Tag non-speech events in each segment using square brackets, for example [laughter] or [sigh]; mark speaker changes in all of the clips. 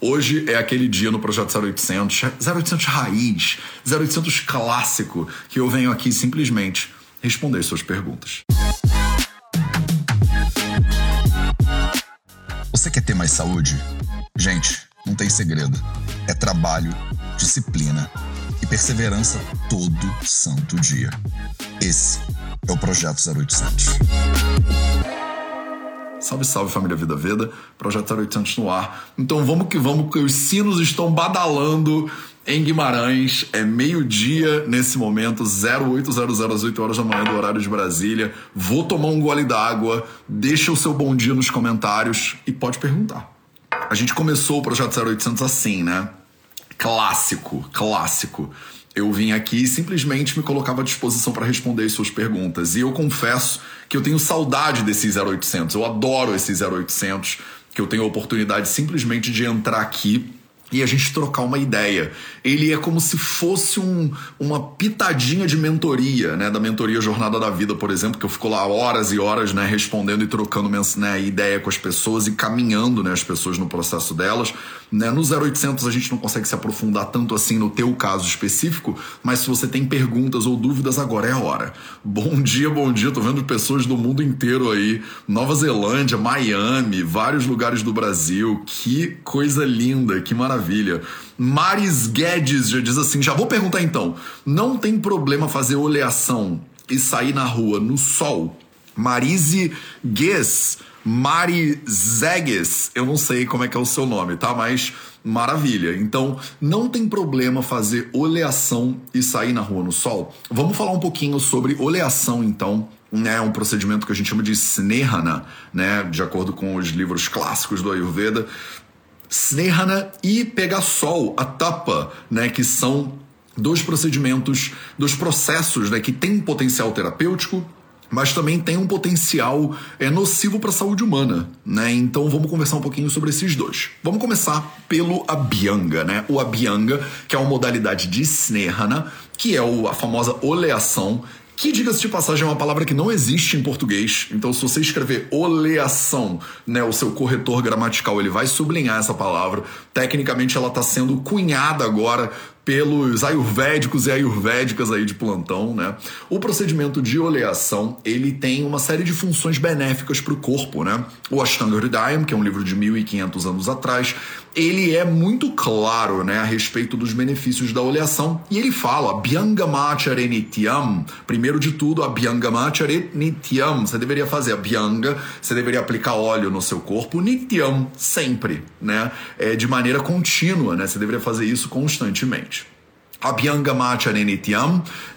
Speaker 1: Hoje é aquele dia no projeto 0800, 0800 raiz, 0800 clássico, que eu venho aqui simplesmente responder suas perguntas.
Speaker 2: Você quer ter mais saúde? Gente, não tem segredo. É trabalho, disciplina e perseverança todo santo dia. Esse é o Projeto 0800.
Speaker 1: Salve, salve família Vida Veda, Projeto 0800 no ar. Então vamos que vamos, que os sinos estão badalando em Guimarães. É meio-dia nesse momento, 0800 às 8 horas da manhã do horário de Brasília. Vou tomar um gole d'água, deixa o seu bom dia nos comentários e pode perguntar. A gente começou o Projeto 0800 assim, né? Clássico, clássico eu vim aqui e simplesmente me colocava à disposição para responder as suas perguntas. E eu confesso que eu tenho saudade desse 0800. Eu adoro esse 0800, que eu tenho a oportunidade simplesmente de entrar aqui e a gente trocar uma ideia. Ele é como se fosse um, uma pitadinha de mentoria, né? Da mentoria Jornada da Vida, por exemplo, que eu fico lá horas e horas, né? Respondendo e trocando né, ideia com as pessoas e caminhando né, as pessoas no processo delas. Né? No 0800 a gente não consegue se aprofundar tanto assim no teu caso específico, mas se você tem perguntas ou dúvidas, agora é a hora. Bom dia, bom dia. Tô vendo pessoas do mundo inteiro aí. Nova Zelândia, Miami, vários lugares do Brasil. Que coisa linda, que maravilha. Maris Guedes já diz assim: já vou perguntar então. Não tem problema fazer oleação e sair na rua no sol? Marise Gues, Mari Zegues, eu não sei como é que é o seu nome, tá? Mas maravilha. Então, não tem problema fazer oleação e sair na rua no sol? Vamos falar um pouquinho sobre oleação, então, né, um procedimento que a gente chama de snehana, né, de acordo com os livros clássicos do Ayurveda, Snehana e pegar sol, a tapa, né, que são dois procedimentos, dois processos né, que têm potencial terapêutico, mas também tem um potencial é, nocivo para a saúde humana, né? Então vamos conversar um pouquinho sobre esses dois. Vamos começar pelo Abhyanga, né? O Abhyanga, que é uma modalidade de Snehana, que é a famosa oleação, que, diga-se de passagem, é uma palavra que não existe em português. Então, se você escrever oleação, né, o seu corretor gramatical ele vai sublinhar essa palavra. Tecnicamente, ela está sendo cunhada agora pelos ayurvédicos e ayurvédicas aí de plantão, né? O procedimento de oleação, ele tem uma série de funções benéficas para o corpo, né? O Ashtanga Hridayam, que é um livro de 1500 anos atrás, ele é muito claro, né, a respeito dos benefícios da oleação, e ele fala, Abhyangamacha Nityam, primeiro de tudo, Abhyangamacha Nityam, você deveria fazer a Abhyanga, você deveria aplicar óleo no seu corpo, Nityam, sempre, né? É, de maneira contínua, né? Você deveria fazer isso constantemente. Abhyangamacha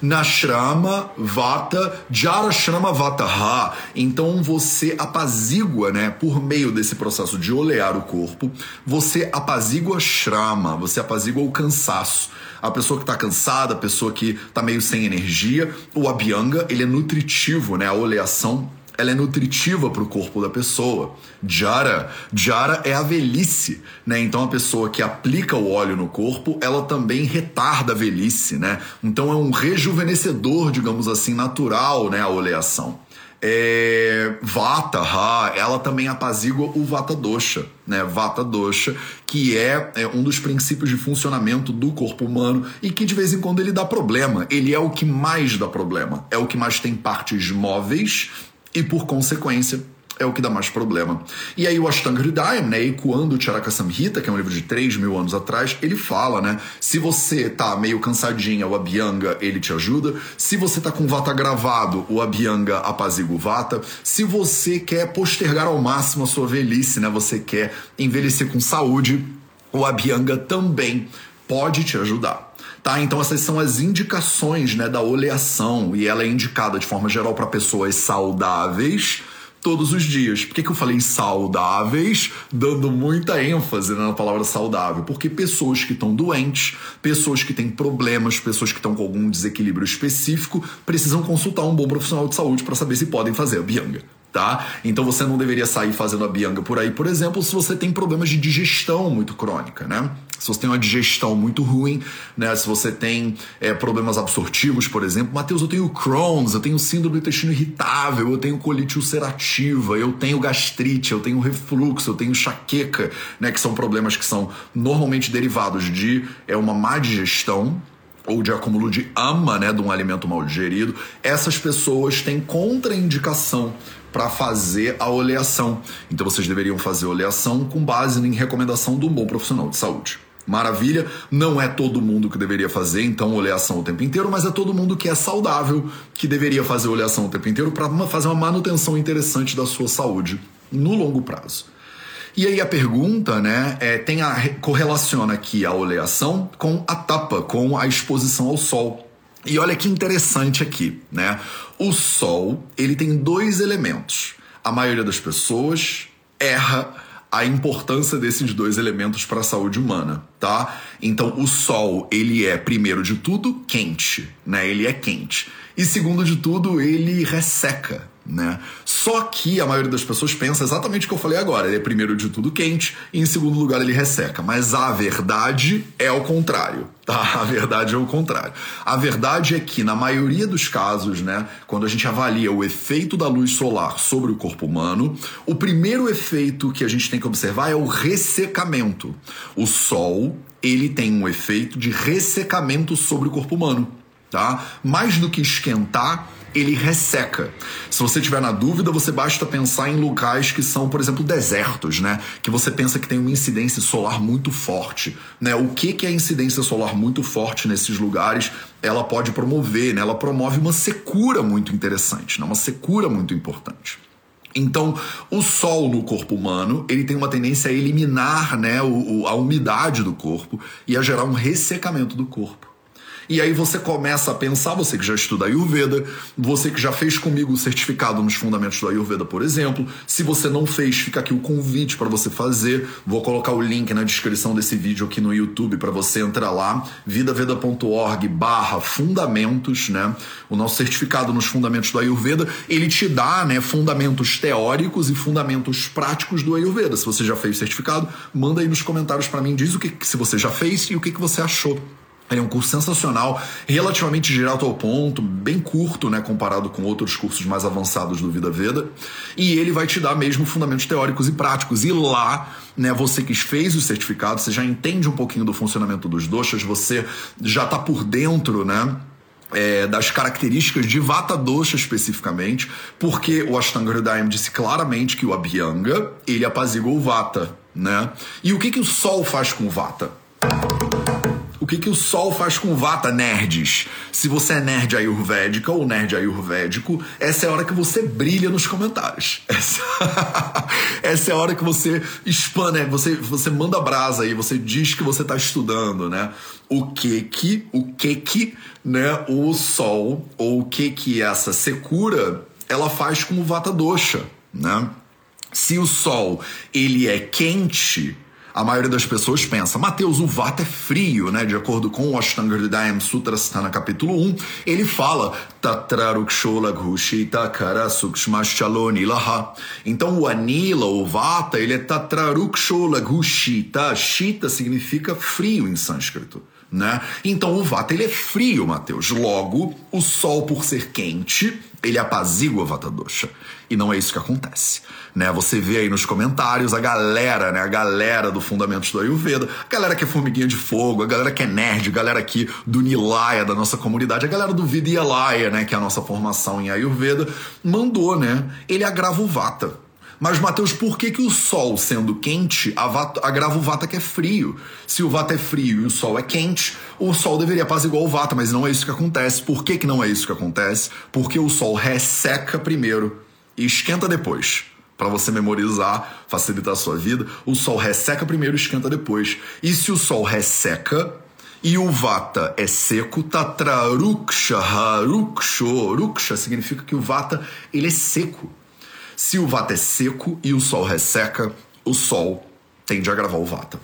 Speaker 1: Nashrama Vata Jarashrama Vataha. Então você apazigua, né, por meio desse processo de olear o corpo, você apazigua Shrama, você apazigua o cansaço. A pessoa que está cansada, a pessoa que está meio sem energia, o Abhyanga, ele é nutritivo, né, a oleação ela é nutritiva para o corpo da pessoa. Jara, jara é a velhice, né? Então a pessoa que aplica o óleo no corpo, ela também retarda a velhice, né? Então é um rejuvenescedor, digamos assim, natural, né? A oleação. É, vata, ha, ela também apazigua o Vata Dosha, né? Vata Dosha, que é, é, um dos princípios de funcionamento do corpo humano e que de vez em quando ele dá problema. Ele é o que mais dá problema. É o que mais tem partes móveis e por consequência é o que dá mais problema. E aí o Ashtanga Hridayam, né, ecoando o Charaka Samhita, que é um livro de 3 mil anos atrás, ele fala, né, se você tá meio cansadinha, o Abhyanga, ele te ajuda. Se você tá com Vata gravado, o Abhyanga apazigua o Vata. Se você quer postergar ao máximo a sua velhice, né, você quer envelhecer com saúde, o Abhyanga também pode te ajudar. Tá? Então essas são as indicações né, da oleação e ela é indicada de forma geral para pessoas saudáveis todos os dias. Por que, que eu falei saudáveis, dando muita ênfase né, na palavra saudável? Porque pessoas que estão doentes, pessoas que têm problemas, pessoas que estão com algum desequilíbrio específico, precisam consultar um bom profissional de saúde para saber se podem fazer a bianga tá? Então você não deveria sair fazendo a bianga por aí, por exemplo, se você tem problemas de digestão muito crônica, né? Se você tem uma digestão muito ruim, né? Se você tem é, problemas absortivos, por exemplo, Matheus, eu tenho Crohn's, eu tenho síndrome do intestino irritável, eu tenho colite ulcerativa, eu tenho gastrite, eu tenho refluxo, eu tenho enxaqueca, né? Que são problemas que são normalmente derivados de é, uma má digestão, ou de acúmulo de ama, né, de um alimento mal digerido, essas pessoas têm contraindicação para fazer a oleação. Então vocês deveriam fazer oleação com base em recomendação de um bom profissional de saúde. Maravilha, não é todo mundo que deveria fazer então oleação o tempo inteiro, mas é todo mundo que é saudável que deveria fazer oleação o tempo inteiro para fazer uma manutenção interessante da sua saúde no longo prazo. E aí a pergunta, né, é, tem a correlaciona aqui a oleação com a tapa, com a exposição ao sol. E olha que interessante aqui, né? O sol, ele tem dois elementos. A maioria das pessoas erra a importância desses dois elementos para a saúde humana, tá? Então, o sol, ele é primeiro de tudo quente, né? Ele é quente. E segundo de tudo, ele resseca, né? Só que a maioria das pessoas pensa exatamente o que eu falei agora. Ele é primeiro de tudo quente e em segundo lugar ele resseca. Mas a verdade é o contrário, [laughs] tá? A verdade é o contrário. A verdade é que na maioria dos casos, né, quando a gente avalia o efeito da luz solar sobre o corpo humano, o primeiro efeito que a gente tem que observar é o ressecamento. O sol, ele tem um efeito de ressecamento sobre o corpo humano, tá? Mais do que esquentar, ele resseca. Se você tiver na dúvida, você basta pensar em locais que são, por exemplo, desertos, né? Que você pensa que tem uma incidência solar muito forte, né? O que que é a incidência solar muito forte nesses lugares? Ela pode promover, né? Ela promove uma secura muito interessante, né? Uma secura muito importante. Então, o sol no corpo humano, ele tem uma tendência a eliminar né, o, a umidade do corpo e a gerar um ressecamento do corpo. E aí você começa a pensar, você que já estuda Ayurveda, você que já fez comigo o certificado nos fundamentos do Ayurveda, por exemplo. Se você não fez, fica aqui o convite para você fazer. Vou colocar o link na descrição desse vídeo aqui no YouTube para você entrar lá, vidaveda.org barra fundamentos, né? O nosso certificado nos fundamentos do Ayurveda, ele te dá, né, fundamentos teóricos e fundamentos práticos do Ayurveda. Se você já fez o certificado, manda aí nos comentários para mim, diz o que se você já fez e o que, que você achou. Ele é um curso sensacional, relativamente direto ao ponto, bem curto, né, comparado com outros cursos mais avançados do Vida Veda. E ele vai te dar mesmo fundamentos teóricos e práticos. E lá, né, você que fez o certificado, você já entende um pouquinho do funcionamento dos doshas, você já está por dentro, né? É, das características de Vata Dosha especificamente, porque o Ashtanga Hridayam disse claramente que o Abhyanga, ele apazigua o Vata, né? E o que, que o Sol faz com o Vata? Que, que o Sol faz com Vata, nerds? Se você é nerd ayurvédica ou nerd ayurvédico, essa é a hora que você brilha nos comentários. [laughs] Essa, essa é a hora que você expande, né? você, você manda brasa aí, você diz que você está estudando, né? O que que, o que que, né, o Sol, ou o que que essa secura, ela faz com o Vata Dosha, né? Se o Sol, ele é quente, a maioria das pessoas pensa, Mateus, o Vata é frio, né? De acordo com o Ashtanga Hridayam Sutra Sthana capítulo 1, ele fala. Então o Anila, o Vata, ele é Tatraruksholagushita. Shita significa frio em sânscrito. Né? Então o Vata ele é frio, Mateus. Logo, o Sol, por ser quente, ele apazigua Vata Dosha. E não é isso que acontece. Né? Você vê aí nos comentários a galera, né? A galera do Fundamentos do Ayurveda, a galera que é formiguinha de fogo, a galera que é nerd, a galera aqui do Nilaya, da nossa comunidade, a galera do Vidyalaya, né? Que é a nossa formação em Ayurveda, mandou, né? Ele agrava o Vata. Mas, Mateus, por que, que o Sol, sendo quente, agrava o Vata que é frio? Se o Vata é frio e o Sol é quente, o Sol deveria apaziguar o Vata, mas não é isso que acontece. Por que, que não é isso que acontece? Porque o Sol resseca primeiro e esquenta depois. Para você memorizar, facilitar a sua vida, o Sol resseca primeiro e esquenta depois. E se o Sol resseca, e o Vata é seco, Tatraruksha, Haruksho. Ruksha significa que o Vata ele é seco. Se o Vata é seco e o Sol resseca, o Sol tende a gravar o Vata.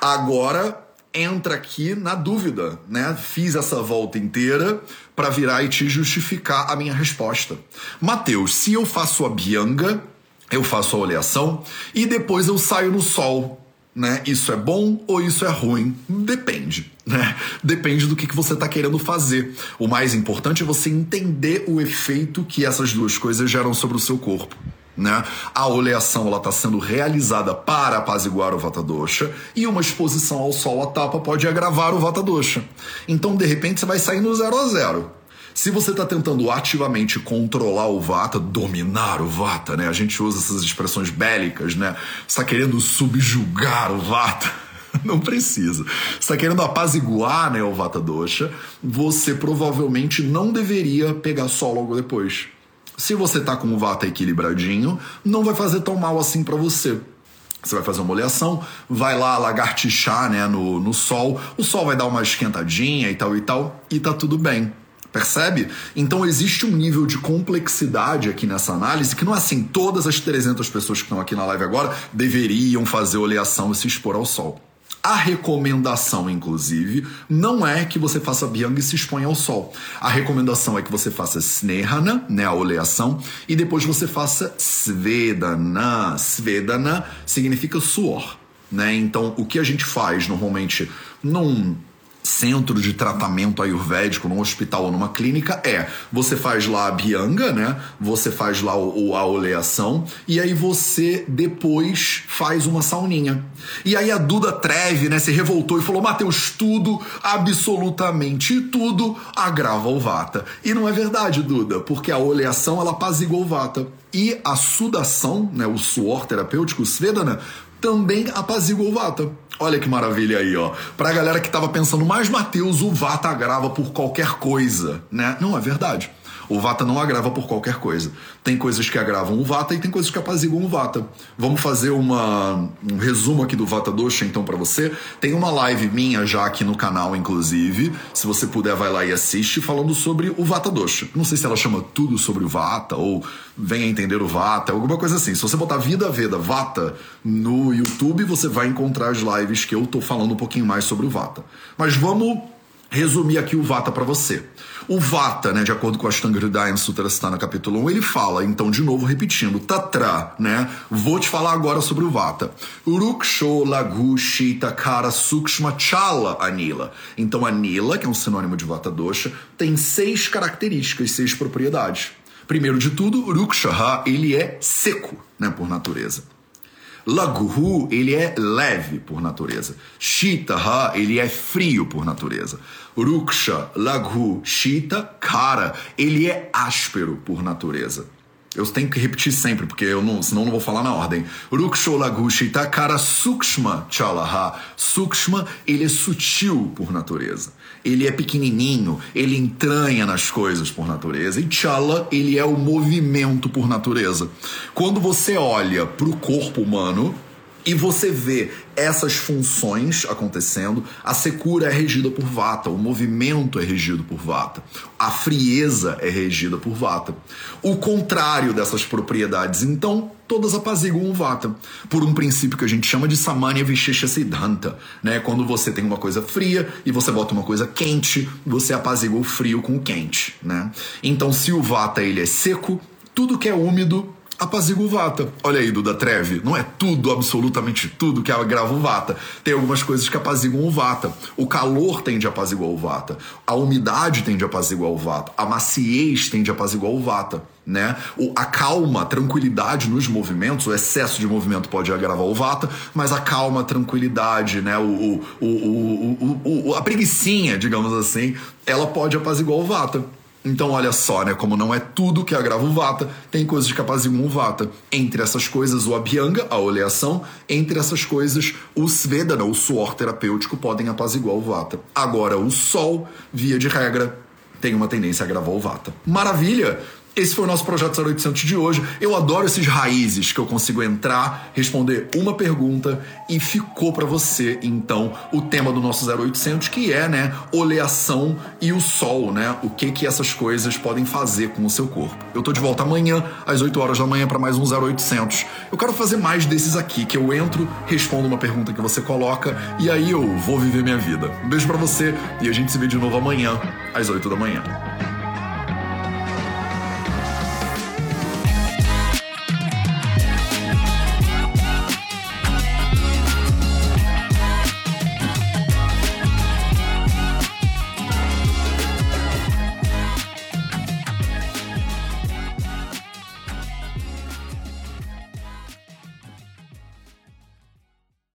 Speaker 1: Agora entra aqui na dúvida, né? Fiz essa volta inteira para virar e te justificar a minha resposta. Mateus, se eu faço a bianga, eu faço a oleação e depois eu saio no sol. Né? Isso é bom ou isso é ruim? Depende, né? Depende do que, que você está querendo fazer. O mais importante é você entender o efeito que essas duas coisas geram sobre o seu corpo. Né? A oleação está sendo realizada para apaziguar o Vata Dosha e uma exposição ao sol à tapa pode agravar o Vata Dosha. Então, de repente, você vai sair no zero a zero. Se você está tentando ativamente controlar o Vata, dominar o Vata, né? A gente usa essas expressões bélicas, né? Está querendo subjugar o Vata. [laughs] Não precisa. Está querendo apaziguar né, o Vata Dosha, você provavelmente não deveria pegar sol logo depois. Se você tá com o Vata equilibradinho, não vai fazer tão mal assim para você. Você vai fazer uma oleação, vai lá lagartixar né, no, no sol, o sol vai dar uma esquentadinha e tal e tal, e tá tudo bem. Percebe? Então existe um nível de complexidade aqui nessa análise que não é assim, todas as 300 pessoas que estão aqui na live agora deveriam fazer oleação e se expor ao sol. A recomendação, inclusive, não é que você faça Byung e se exponha ao sol. A recomendação é que você faça Snehana, né, a oleação, e depois você faça Svedana. Svedana significa suor. Né? Então, o que a gente faz normalmente num centro de tratamento ayurvédico, num hospital ou numa clínica, é você faz lá a bianga, né? Você faz lá o, a oleação e aí você depois faz uma sauninha. E aí a Duda Treve, né, se revoltou e falou: Mateus, tudo, absolutamente tudo agrava o vata. E não é verdade, Duda, porque a oleação ela apazigou o vata. E a sudação, né, o suor terapêutico, o Svedana, também apazigou o vata. Olha que maravilha aí, ó. Pra galera que tava pensando, mas Mateus, o Vata agrava por qualquer coisa, né? Não, é verdade. O Vata não agrava por qualquer coisa. Tem coisas que agravam o Vata e tem coisas que apaziguam o Vata. Vamos fazer uma, um resumo aqui do Vata Dosha então para você. Tem uma live minha já aqui no canal, inclusive. Se você puder, vai lá e assiste, falando sobre o Vata Dosha. Não sei se ela chama tudo sobre o Vata ou venha entender o Vata, alguma coisa assim. Se você botar Vida Veda Vata no YouTube, você vai encontrar as lives que eu tô falando um pouquinho mais sobre o Vata. Mas vamos resumir aqui o Vata para você. O Vata, né, de acordo com a Ashtanga Hridaya Sutrasthana capítulo 1, ele fala, então de novo repetindo, Tatra, né? Vou te falar agora sobre o Vata. Uruksho Lagu Shita Kara Sukshma Chala Anila. Então Anila, que é um sinônimo de Vata Dosha, tem seis características, seis propriedades. Primeiro de tudo, Urukshaha, ele é seco, né, por natureza. Laghu, ele é leve por natureza. Shitaha, ele é frio por natureza. Ruksha, Laghu, Shita, Kara, ele é áspero por natureza. Eu tenho que repetir sempre, porque eu não, senão não vou falar na ordem. Ruksholagushita kara sukshma chalaha. Sukshma, ele é sutil por natureza. Ele é pequenininho, ele entranha nas coisas por natureza. E chala, ele é o movimento por natureza. Quando você olha para o corpo humano, e você vê essas funções acontecendo, a secura é regida por Vata, o movimento é regido por Vata, a frieza é regida por Vata. O contrário dessas propriedades, então, todas apaziguam o Vata, por um princípio que a gente chama de Samanya Vishesha Siddhanta, né? Quando você tem uma coisa fria e você bota uma coisa quente, você apazigua o frio com o quente, né? Então, se o Vata ele é seco, tudo que é úmido apazigua o vata. Olha aí, Duda Treve, não é tudo, absolutamente tudo que agrava o vata. Tem algumas coisas que apaziguam o vata. O calor tende a apaziguar o vata. A umidade tende a apaziguar o vata. A maciez tende a apaziguar o vata. Né? O, a calma, a tranquilidade nos movimentos, o excesso de movimento pode agravar o vata, mas a calma, a tranquilidade, né? o, o, o, o, a preguiçinha, digamos assim, ela pode apaziguar o vata. Então, olha só, né? Como não é tudo que agrava o vata, tem coisas que apaziguam o vata. Entre essas coisas, o abhyanga, a oleação. Entre essas coisas, o svedana, o suor terapêutico, podem apaziguar o vata. Agora, o sol, via de regra, tem uma tendência a agravar o vata. Maravilha! Esse foi o nosso projeto 0800 de hoje. Eu adoro esses raízes que eu consigo entrar, responder uma pergunta e ficou para você então o tema do nosso 0800 que é, né, oleação e o sol, né? O que que essas coisas podem fazer com o seu corpo. Eu tô de volta amanhã às 8 horas da manhã para mais um 0800. Eu quero fazer mais desses aqui que eu entro, respondo uma pergunta que você coloca e aí eu vou viver minha vida. Um beijo para você e a gente se vê de novo amanhã às 8 da manhã.